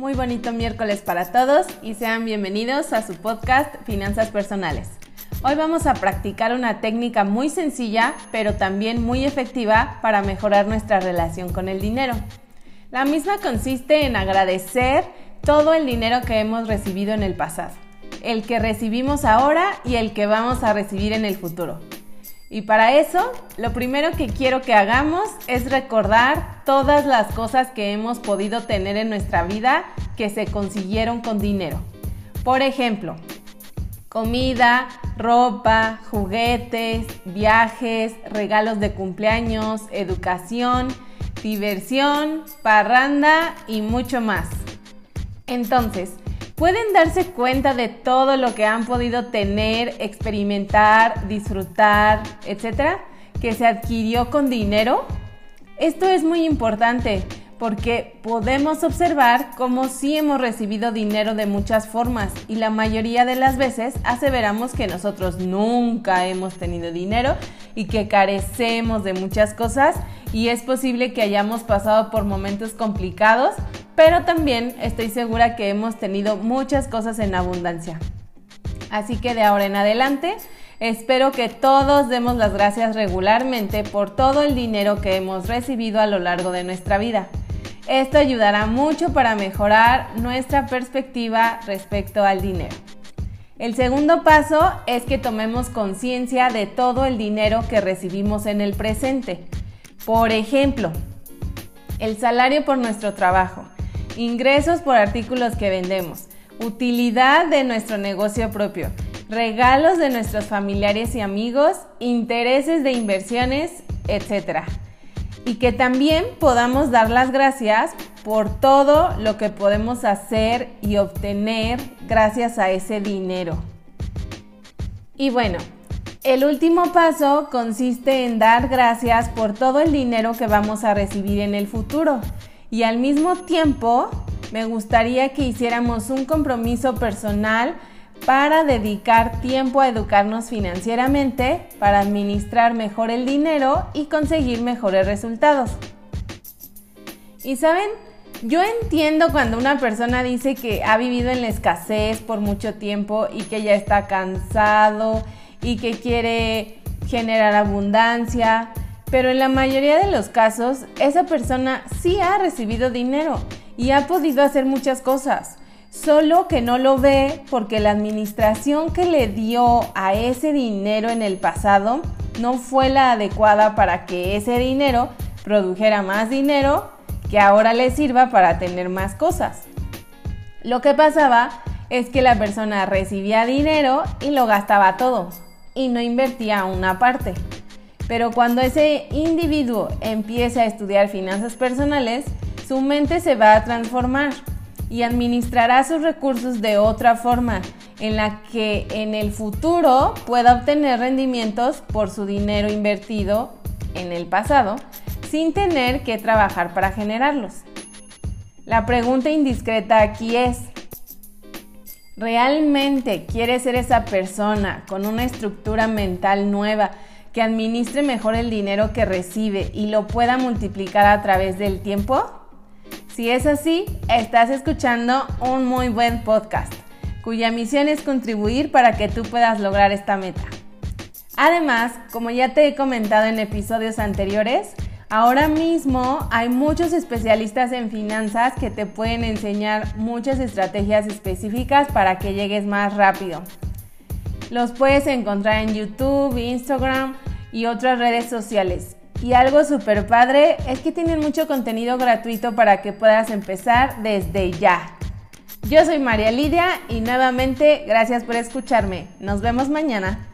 Muy bonito miércoles para todos y sean bienvenidos a su podcast Finanzas Personales. Hoy vamos a practicar una técnica muy sencilla pero también muy efectiva para mejorar nuestra relación con el dinero. La misma consiste en agradecer todo el dinero que hemos recibido en el pasado, el que recibimos ahora y el que vamos a recibir en el futuro. Y para eso, lo primero que quiero que hagamos es recordar todas las cosas que hemos podido tener en nuestra vida que se consiguieron con dinero. Por ejemplo, comida, ropa, juguetes, viajes, regalos de cumpleaños, educación, diversión, parranda y mucho más. Entonces, pueden darse cuenta de todo lo que han podido tener, experimentar, disfrutar, etcétera, que se adquirió con dinero. Esto es muy importante porque podemos observar cómo sí hemos recibido dinero de muchas formas y la mayoría de las veces aseveramos que nosotros nunca hemos tenido dinero y que carecemos de muchas cosas y es posible que hayamos pasado por momentos complicados pero también estoy segura que hemos tenido muchas cosas en abundancia. Así que de ahora en adelante, espero que todos demos las gracias regularmente por todo el dinero que hemos recibido a lo largo de nuestra vida. Esto ayudará mucho para mejorar nuestra perspectiva respecto al dinero. El segundo paso es que tomemos conciencia de todo el dinero que recibimos en el presente. Por ejemplo, el salario por nuestro trabajo ingresos por artículos que vendemos, utilidad de nuestro negocio propio, regalos de nuestros familiares y amigos, intereses de inversiones, etc. Y que también podamos dar las gracias por todo lo que podemos hacer y obtener gracias a ese dinero. Y bueno, el último paso consiste en dar gracias por todo el dinero que vamos a recibir en el futuro y al mismo tiempo me gustaría que hiciéramos un compromiso personal para dedicar tiempo a educarnos financieramente, para administrar mejor el dinero y conseguir mejores resultados. Y saben, yo entiendo cuando una persona dice que ha vivido en la escasez por mucho tiempo y que ya está cansado y que quiere generar abundancia, pero en la mayoría de los casos esa persona sí ha recibido dinero y ha podido hacer muchas cosas, solo que no lo ve porque la administración que le dio a ese dinero en el pasado no fue la adecuada para que ese dinero produjera más dinero que ahora le sirva para tener más cosas. Lo que pasaba es que la persona recibía dinero y lo gastaba todo y no invertía una parte. Pero cuando ese individuo empieza a estudiar finanzas personales, su mente se va a transformar y administrará sus recursos de otra forma, en la que en el futuro pueda obtener rendimientos por su dinero invertido en el pasado, sin tener que trabajar para generarlos. La pregunta indiscreta aquí es, ¿realmente quiere ser esa persona con una estructura mental nueva que administre mejor el dinero que recibe y lo pueda multiplicar a través del tiempo? Si es así, estás escuchando un muy buen podcast, cuya misión es contribuir para que tú puedas lograr esta meta. Además, como ya te he comentado en episodios anteriores, ahora mismo hay muchos especialistas en finanzas que te pueden enseñar muchas estrategias específicas para que llegues más rápido. Los puedes encontrar en YouTube, Instagram y otras redes sociales. Y algo súper padre es que tienen mucho contenido gratuito para que puedas empezar desde ya. Yo soy María Lidia y nuevamente gracias por escucharme. Nos vemos mañana.